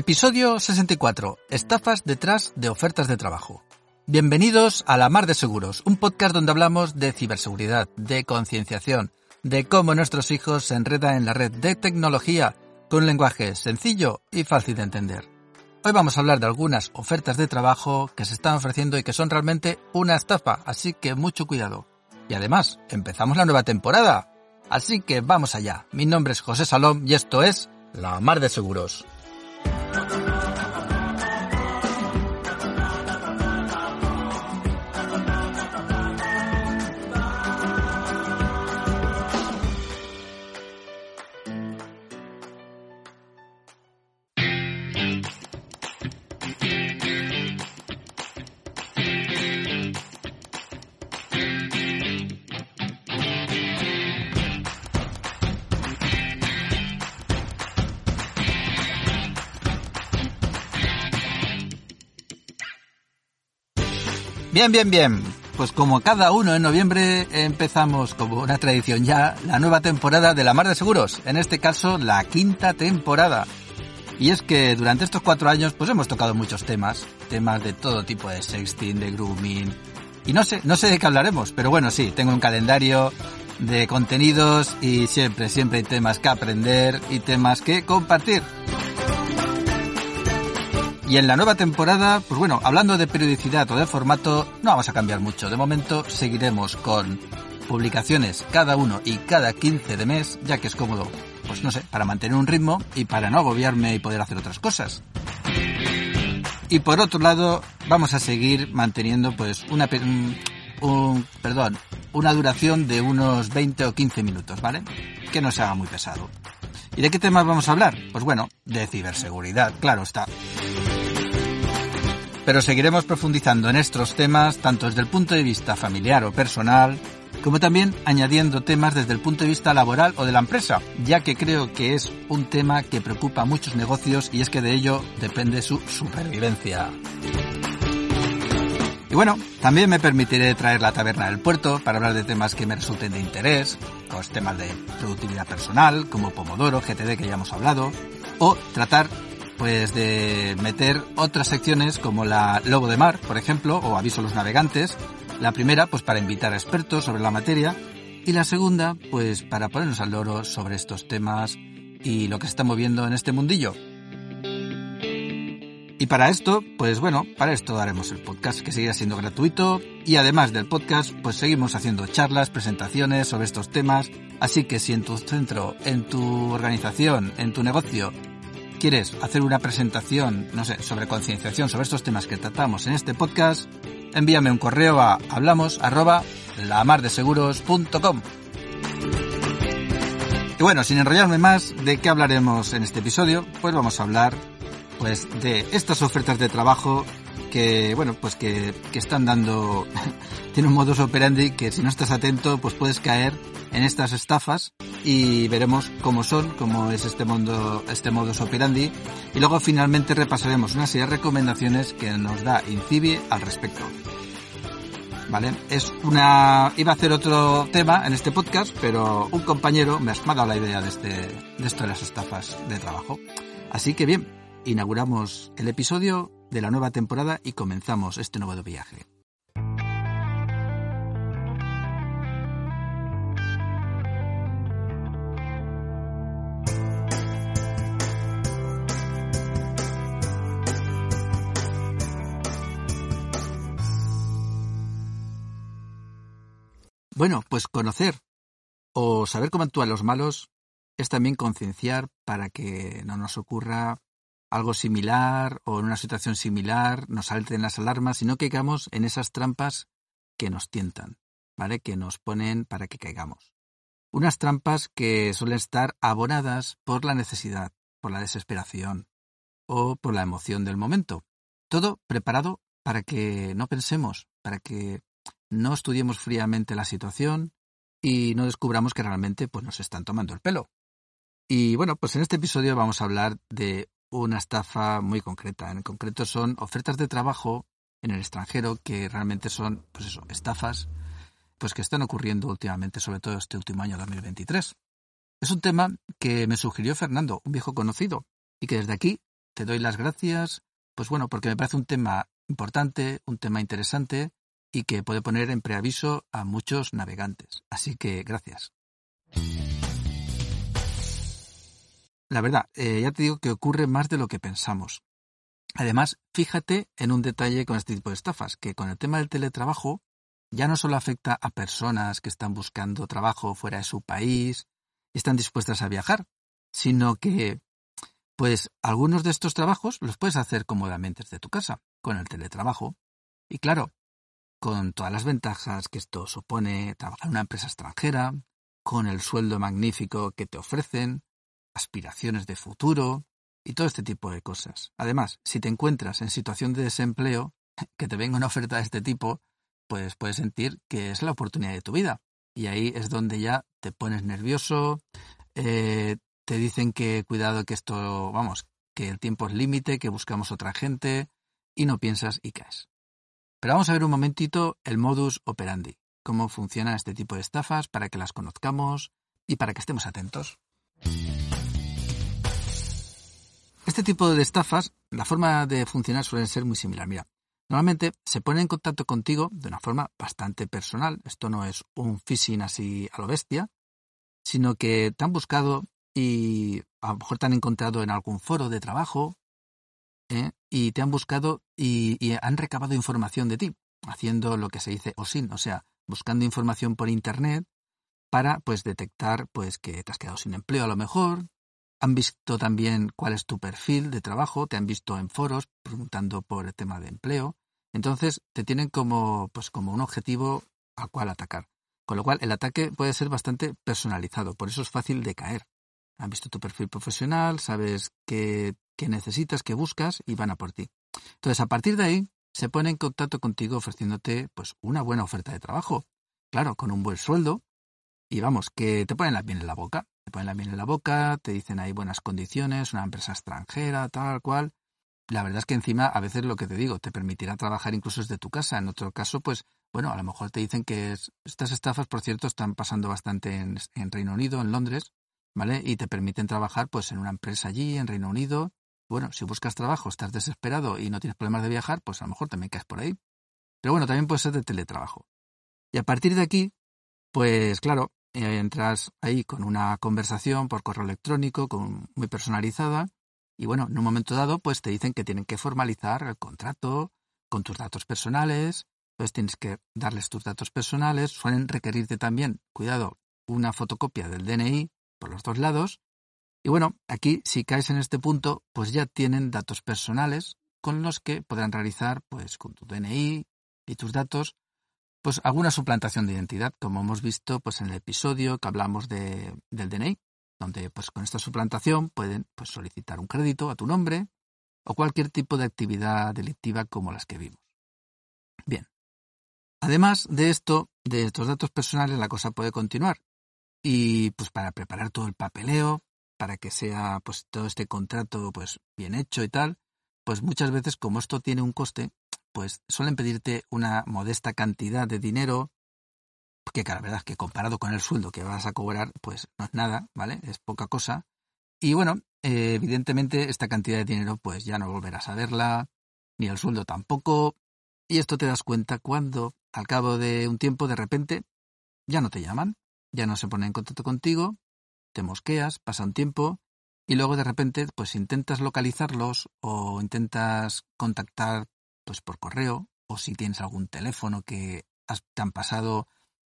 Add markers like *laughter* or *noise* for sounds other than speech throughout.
Episodio 64. Estafas detrás de ofertas de trabajo. Bienvenidos a La Mar de Seguros, un podcast donde hablamos de ciberseguridad, de concienciación, de cómo nuestros hijos se enredan en la red de tecnología con un lenguaje sencillo y fácil de entender. Hoy vamos a hablar de algunas ofertas de trabajo que se están ofreciendo y que son realmente una estafa, así que mucho cuidado. Y además, empezamos la nueva temporada. Así que vamos allá. Mi nombre es José Salom y esto es La Mar de Seguros. Bien, bien, bien. Pues como cada uno en noviembre empezamos como una tradición ya la nueva temporada de La Mar de Seguros, en este caso la quinta temporada. Y es que durante estos cuatro años pues hemos tocado muchos temas, temas de todo tipo de sexting, de grooming, y no sé, no sé de qué hablaremos, pero bueno, sí, tengo un calendario de contenidos y siempre, siempre hay temas que aprender y temas que compartir. Y en la nueva temporada, pues bueno, hablando de periodicidad o de formato, no vamos a cambiar mucho. De momento seguiremos con publicaciones cada uno y cada 15 de mes, ya que es cómodo, pues no sé, para mantener un ritmo y para no agobiarme y poder hacer otras cosas. Y por otro lado, vamos a seguir manteniendo pues una un, perdón, una duración de unos 20 o 15 minutos, ¿vale? Que no se haga muy pesado. ¿Y de qué temas vamos a hablar? Pues bueno, de ciberseguridad, claro está pero seguiremos profundizando en estos temas tanto desde el punto de vista familiar o personal, como también añadiendo temas desde el punto de vista laboral o de la empresa, ya que creo que es un tema que preocupa a muchos negocios y es que de ello depende su supervivencia. Y bueno, también me permitiré traer la taberna del puerto para hablar de temas que me resulten de interés, pues temas de productividad personal, como Pomodoro, GTD que ya hemos hablado, o tratar pues de meter otras secciones como la Lobo de Mar, por ejemplo, o Aviso a los navegantes. La primera, pues para invitar a expertos sobre la materia. Y la segunda, pues para ponernos al loro sobre estos temas y lo que se está moviendo en este mundillo. Y para esto, pues bueno, para esto haremos el podcast que seguirá siendo gratuito y además del podcast, pues seguimos haciendo charlas, presentaciones sobre estos temas. Así que si en tu centro, en tu organización, en tu negocio quieres hacer una presentación, no sé, sobre concienciación sobre estos temas que tratamos en este podcast, envíame un correo a hablamos lamardeseguros.com. Y bueno, sin enrollarme más, ¿de qué hablaremos en este episodio? Pues vamos a hablar pues de estas ofertas de trabajo que, bueno, pues que, que están dando, *laughs* tiene un modus operandi que si no estás atento, pues puedes caer en estas estafas y veremos cómo son, cómo es este mundo, este modus operandi y luego finalmente repasaremos una serie de recomendaciones que nos da Incibi al respecto. ¿Vale? Es una, iba a hacer otro tema en este podcast, pero un compañero me ha dado la idea de este, de esto de las estafas de trabajo. Así que bien, inauguramos el episodio de la nueva temporada y comenzamos este nuevo viaje. Bueno, pues conocer o saber cómo actúan los malos es también concienciar para que no nos ocurra algo similar o en una situación similar nos salten las alarmas y no caigamos en esas trampas que nos tientan, ¿vale? Que nos ponen para que caigamos. Unas trampas que suelen estar abonadas por la necesidad, por la desesperación o por la emoción del momento. Todo preparado para que no pensemos, para que no estudiemos fríamente la situación y no descubramos que realmente pues, nos están tomando el pelo. Y bueno, pues en este episodio vamos a hablar de una estafa muy concreta. En concreto son ofertas de trabajo en el extranjero que realmente son, pues eso, estafas, pues que están ocurriendo últimamente, sobre todo este último año 2023. Es un tema que me sugirió Fernando, un viejo conocido, y que desde aquí te doy las gracias, pues bueno, porque me parece un tema importante, un tema interesante y que puede poner en preaviso a muchos navegantes. Así que gracias. La verdad, eh, ya te digo que ocurre más de lo que pensamos. Además, fíjate en un detalle con este tipo de estafas, que con el tema del teletrabajo ya no solo afecta a personas que están buscando trabajo fuera de su país y están dispuestas a viajar, sino que, pues, algunos de estos trabajos los puedes hacer cómodamente desde tu casa, con el teletrabajo. Y claro, con todas las ventajas que esto supone trabajar en una empresa extranjera, con el sueldo magnífico que te ofrecen, aspiraciones de futuro y todo este tipo de cosas. Además, si te encuentras en situación de desempleo, *laughs* que te venga una oferta de este tipo, pues puedes sentir que es la oportunidad de tu vida. Y ahí es donde ya te pones nervioso, eh, te dicen que cuidado que esto, vamos, que el tiempo es límite, que buscamos otra gente, y no piensas y caes. Pero vamos a ver un momentito el modus operandi, cómo funciona este tipo de estafas para que las conozcamos y para que estemos atentos. Este tipo de estafas, la forma de funcionar suele ser muy similar. Mira, Normalmente se pone en contacto contigo de una forma bastante personal. Esto no es un phishing así a lo bestia, sino que te han buscado y a lo mejor te han encontrado en algún foro de trabajo ¿eh? y te han buscado y, han recabado información de ti, haciendo lo que se dice OSIN, o sea, buscando información por internet para pues detectar pues que te has quedado sin empleo a lo mejor, han visto también cuál es tu perfil de trabajo, te han visto en foros preguntando por el tema de empleo. Entonces te tienen como, pues, como un objetivo al cual atacar. Con lo cual el ataque puede ser bastante personalizado, por eso es fácil de caer. Han visto tu perfil profesional, sabes qué, qué necesitas, qué buscas y van a por ti. Entonces a partir de ahí se pone en contacto contigo ofreciéndote pues una buena oferta de trabajo. Claro, con un buen sueldo. Y vamos, que te ponen la piel en la boca ponen la miel en la boca, te dicen hay buenas condiciones, una empresa extranjera, tal cual. La verdad es que encima, a veces lo que te digo, te permitirá trabajar incluso desde tu casa. En otro caso, pues, bueno, a lo mejor te dicen que estas estafas, por cierto, están pasando bastante en, Reino Unido, en Londres, ¿vale? Y te permiten trabajar, pues, en una empresa allí, en Reino Unido. Bueno, si buscas trabajo, estás desesperado y no tienes problemas de viajar, pues a lo mejor también caes por ahí. Pero bueno, también puede ser de teletrabajo. Y a partir de aquí, pues claro, entras ahí con una conversación por correo electrónico con, muy personalizada y bueno, en un momento dado pues te dicen que tienen que formalizar el contrato con tus datos personales, pues tienes que darles tus datos personales, suelen requerirte también, cuidado, una fotocopia del DNI por los dos lados y bueno, aquí si caes en este punto pues ya tienen datos personales con los que podrán realizar pues con tu DNI y tus datos pues alguna suplantación de identidad, como hemos visto pues en el episodio que hablamos de, del DNI, donde pues con esta suplantación pueden pues, solicitar un crédito a tu nombre o cualquier tipo de actividad delictiva como las que vimos. Bien. Además de esto, de estos datos personales, la cosa puede continuar. Y pues para preparar todo el papeleo, para que sea pues todo este contrato pues bien hecho y tal, pues muchas veces como esto tiene un coste, pues suelen pedirte una modesta cantidad de dinero, que la verdad que comparado con el sueldo que vas a cobrar, pues no es nada, ¿vale? Es poca cosa. Y bueno, eh, evidentemente esta cantidad de dinero pues ya no volverás a verla, ni el sueldo tampoco, y esto te das cuenta cuando al cabo de un tiempo de repente ya no te llaman, ya no se ponen en contacto contigo, te mosqueas, pasa un tiempo y luego de repente pues intentas localizarlos o intentas contactar pues por correo o si tienes algún teléfono que te han pasado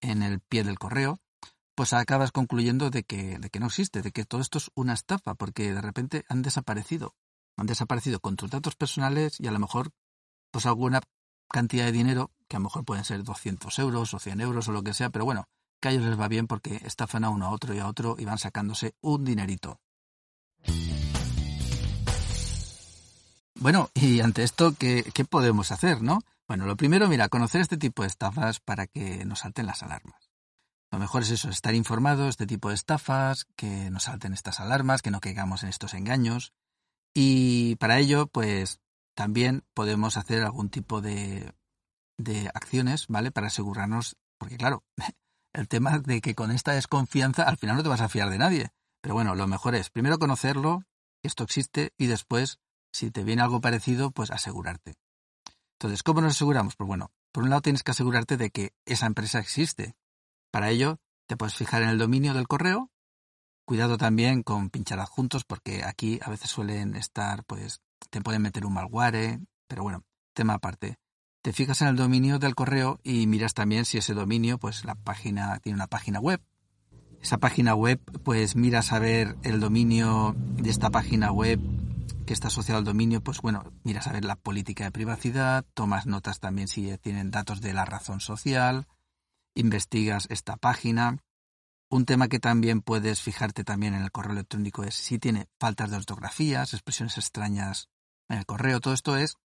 en el pie del correo, pues acabas concluyendo de que, de que no existe, de que todo esto es una estafa, porque de repente han desaparecido. Han desaparecido con tus datos personales y a lo mejor pues alguna cantidad de dinero, que a lo mejor pueden ser 200 euros o 100 euros o lo que sea, pero bueno, que a ellos les va bien porque estafan a uno a otro y a otro y van sacándose un dinerito. Bueno, y ante esto, ¿qué, podemos hacer, no? Bueno, lo primero, mira, conocer este tipo de estafas para que nos salten las alarmas. Lo mejor es eso, estar informados de este tipo de estafas, que nos salten estas alarmas, que no caigamos en estos engaños. Y para ello, pues también podemos hacer algún tipo de, de acciones, ¿vale? Para asegurarnos, porque claro, *laughs* el tema de que con esta desconfianza al final no te vas a fiar de nadie. Pero bueno, lo mejor es primero conocerlo, esto existe, y después si te viene algo parecido, pues asegurarte. Entonces, ¿cómo nos aseguramos? Pues bueno, por un lado tienes que asegurarte de que esa empresa existe. Para ello, te puedes fijar en el dominio del correo. Cuidado también con pinchar adjuntos porque aquí a veces suelen estar, pues, te pueden meter un malware, pero bueno, tema aparte. Te fijas en el dominio del correo y miras también si ese dominio, pues la página tiene una página web. Esa página web, pues miras a ver el dominio de esta página web que está asociado al dominio, pues bueno, miras a ver la política de privacidad, tomas notas también si tienen datos de la razón social, investigas esta página. Un tema que también puedes fijarte también en el correo electrónico es si tiene faltas de ortografías, expresiones extrañas en el correo. Todo esto es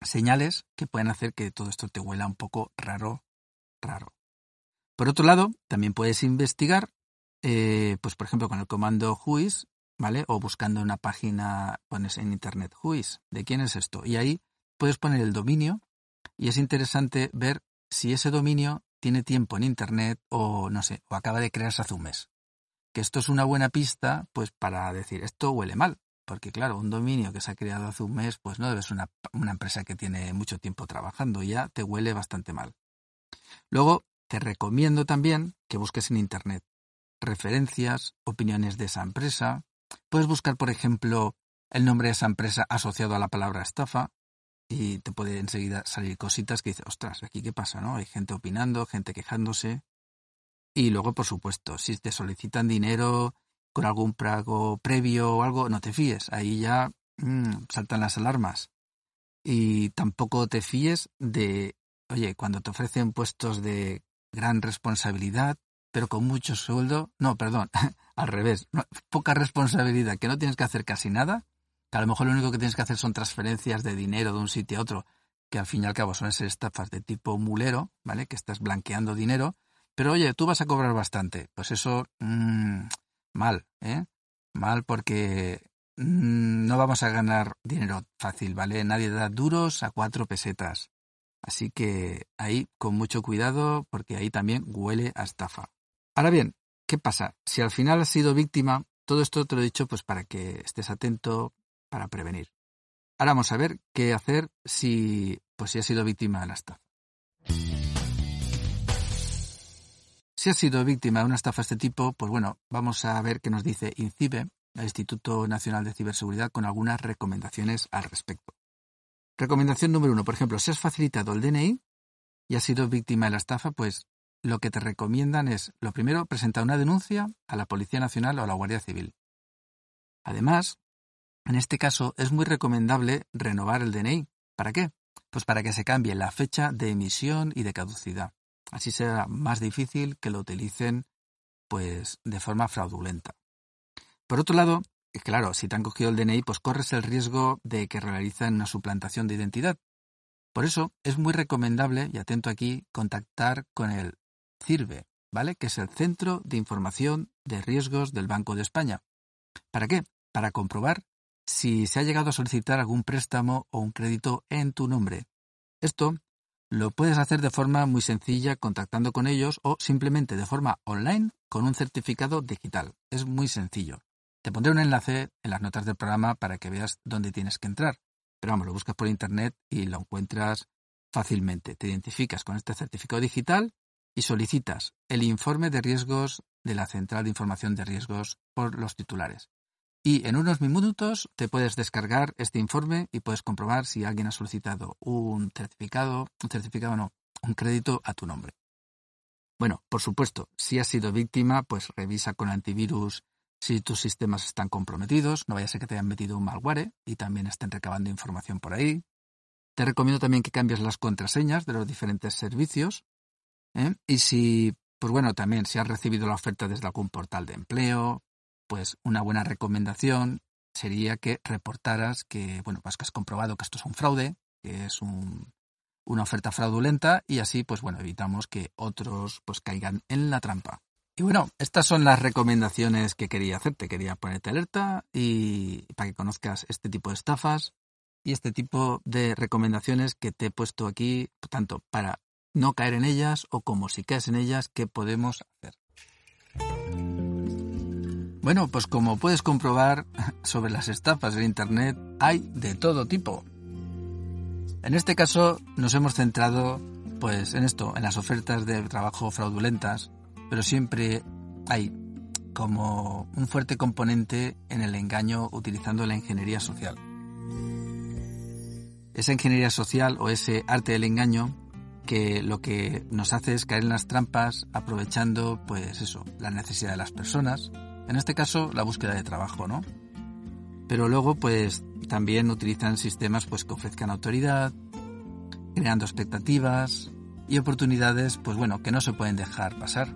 señales que pueden hacer que todo esto te huela un poco raro, raro. Por otro lado, también puedes investigar, eh, pues por ejemplo con el comando whois, O buscando una página, pones en internet whois, ¿de quién es esto? Y ahí puedes poner el dominio y es interesante ver si ese dominio tiene tiempo en internet o no sé, o acaba de crearse hace un mes. Que esto es una buena pista, pues para decir, esto huele mal, porque claro, un dominio que se ha creado hace un mes, pues no debe ser una, una empresa que tiene mucho tiempo trabajando, ya te huele bastante mal. Luego, te recomiendo también que busques en Internet referencias, opiniones de esa empresa. Puedes buscar, por ejemplo, el nombre de esa empresa asociado a la palabra estafa y te puede enseguida salir cositas que dices, ostras, aquí qué pasa, ¿no? Hay gente opinando, gente quejándose. Y luego, por supuesto, si te solicitan dinero con algún pago previo o algo, no te fíes. Ahí ya mm, saltan las alarmas. Y tampoco te fíes de, oye, cuando te ofrecen puestos de gran responsabilidad, pero con mucho sueldo, no, perdón, *laughs* al revés, poca responsabilidad, que no tienes que hacer casi nada, que a lo mejor lo único que tienes que hacer son transferencias de dinero de un sitio a otro, que al fin y al cabo son ser estafas de tipo mulero, ¿vale? Que estás blanqueando dinero, pero oye, tú vas a cobrar bastante. Pues eso, mmm, mal, ¿eh? Mal porque mm, no vamos a ganar dinero fácil, ¿vale? Nadie da duros a cuatro pesetas. Así que ahí con mucho cuidado porque ahí también huele a estafa. Ahora bien, ¿qué pasa? Si al final has sido víctima, todo esto te lo he dicho pues para que estés atento, para prevenir. Ahora vamos a ver qué hacer si pues si has sido víctima de la estafa. Si has sido víctima de una estafa de este tipo, pues bueno, vamos a ver qué nos dice INCIBE, el Instituto Nacional de Ciberseguridad, con algunas recomendaciones al respecto. Recomendación número uno, por ejemplo, si has facilitado el DNI y has sido víctima de la estafa, pues lo que te recomiendan es, lo primero, presentar una denuncia a la Policía Nacional o a la Guardia Civil. Además, en este caso es muy recomendable renovar el DNI. ¿Para qué? Pues para que se cambie la fecha de emisión y de caducidad. Así será más difícil que lo utilicen pues de forma fraudulenta. Por otro lado, claro, si te han cogido el DNI, pues corres el riesgo de que realicen una suplantación de identidad. Por eso es muy recomendable, y atento aquí, contactar con el CIRBE, ¿vale? Que es el Centro de Información de Riesgos del Banco de España. ¿Para qué? Para comprobar si se ha llegado a solicitar algún préstamo o un crédito en tu nombre. Esto lo puedes hacer de forma muy sencilla contactando con ellos o simplemente de forma online con un certificado digital. Es muy sencillo. Te pondré un enlace en las notas del programa para que veas dónde tienes que entrar. Pero vamos, lo buscas por internet y lo encuentras fácilmente. Te identificas con este certificado digital y solicitas el informe de riesgos de la Central de Información de Riesgos por los titulares. Y en unos minutos te puedes descargar este informe y puedes comprobar si alguien ha solicitado un certificado, un certificado no, un crédito a tu nombre. Bueno, por supuesto, si has sido víctima, pues revisa con antivirus si tus sistemas están comprometidos, no vaya a ser que te hayan metido un malware y también estén recabando información por ahí. Te recomiendo también que cambies las contraseñas de los diferentes servicios. ¿Eh? Y si, pues bueno, también si has recibido la oferta desde algún portal de empleo, pues una buena recomendación sería que reportaras que, bueno, pues que has comprobado que esto es un fraude, que es una oferta fraudulenta y así, pues bueno, evitamos que otros pues caigan en la trampa. Y bueno, estas son las recomendaciones que quería hacerte. Quería ponerte alerta y para que conozcas este tipo de estafas y este tipo de recomendaciones que te he puesto aquí, tanto para no caer en ellas o como si caes en ellas, ¿qué podemos hacer? Bueno, pues como puedes comprobar *laughs* sobre las estafas en Internet, hay de todo tipo. En este caso nos hemos centrado pues en esto, en las ofertas de trabajo fraudulentas, pero siempre hay como un fuerte componente en el engaño utilizando la ingeniería social. Esa ingeniería social o ese arte del engaño que lo que nos hace es caer en las trampas aprovechando pues eso, la necesidad de las personas, en este caso la búsqueda de trabajo, ¿no? Pero luego pues también utilizan sistemas pues que ofrezcan autoridad, creando expectativas y oportunidades pues bueno, que no se pueden dejar pasar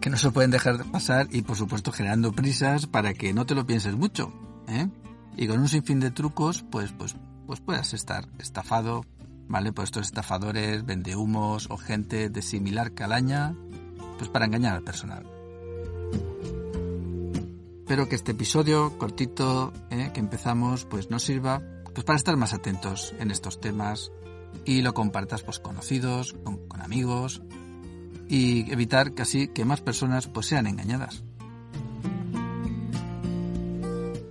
que no se pueden dejar pasar y por supuesto generando prisas para que no te lo pienses mucho, ¿eh? Y con un sinfín de trucos, pues, pues, pues puedas estar estafado, ¿vale? Pues estos estafadores, vendehumos o gente de similar calaña, pues para engañar al personal. Espero que este episodio cortito ¿eh? que empezamos pues nos sirva pues para estar más atentos en estos temas y lo compartas pues conocidos, con, amigos, y evitar casi que más personas pues sean engañadas.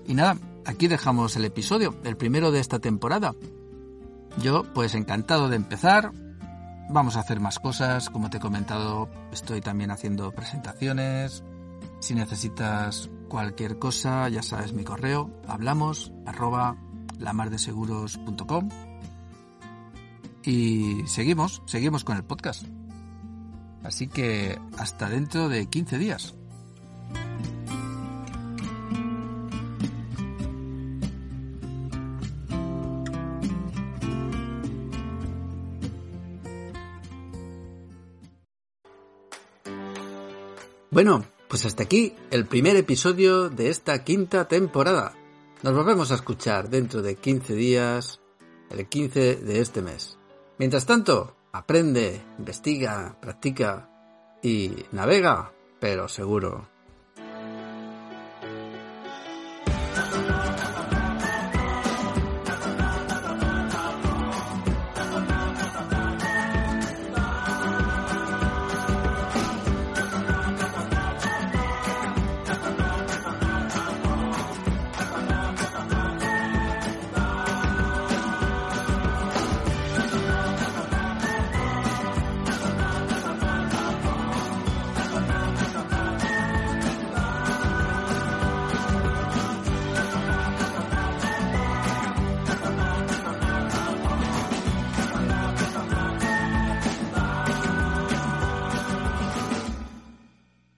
Y nada, aquí dejamos el episodio, el primero de esta temporada. Yo pues encantado de empezar. Vamos a hacer más cosas, como te he comentado, estoy también haciendo presentaciones. Si necesitas cualquier cosa, ya sabes mi correo, hablamos arroba lamardeseguros.com y seguimos, seguimos con el podcast. Así que hasta dentro de 15 días. Bueno, pues hasta aquí el primer episodio de esta quinta temporada. Nos volvemos a escuchar dentro de 15 días, el 15 de este mes. Mientras tanto, aprende, investiga, practica y navega, pero seguro.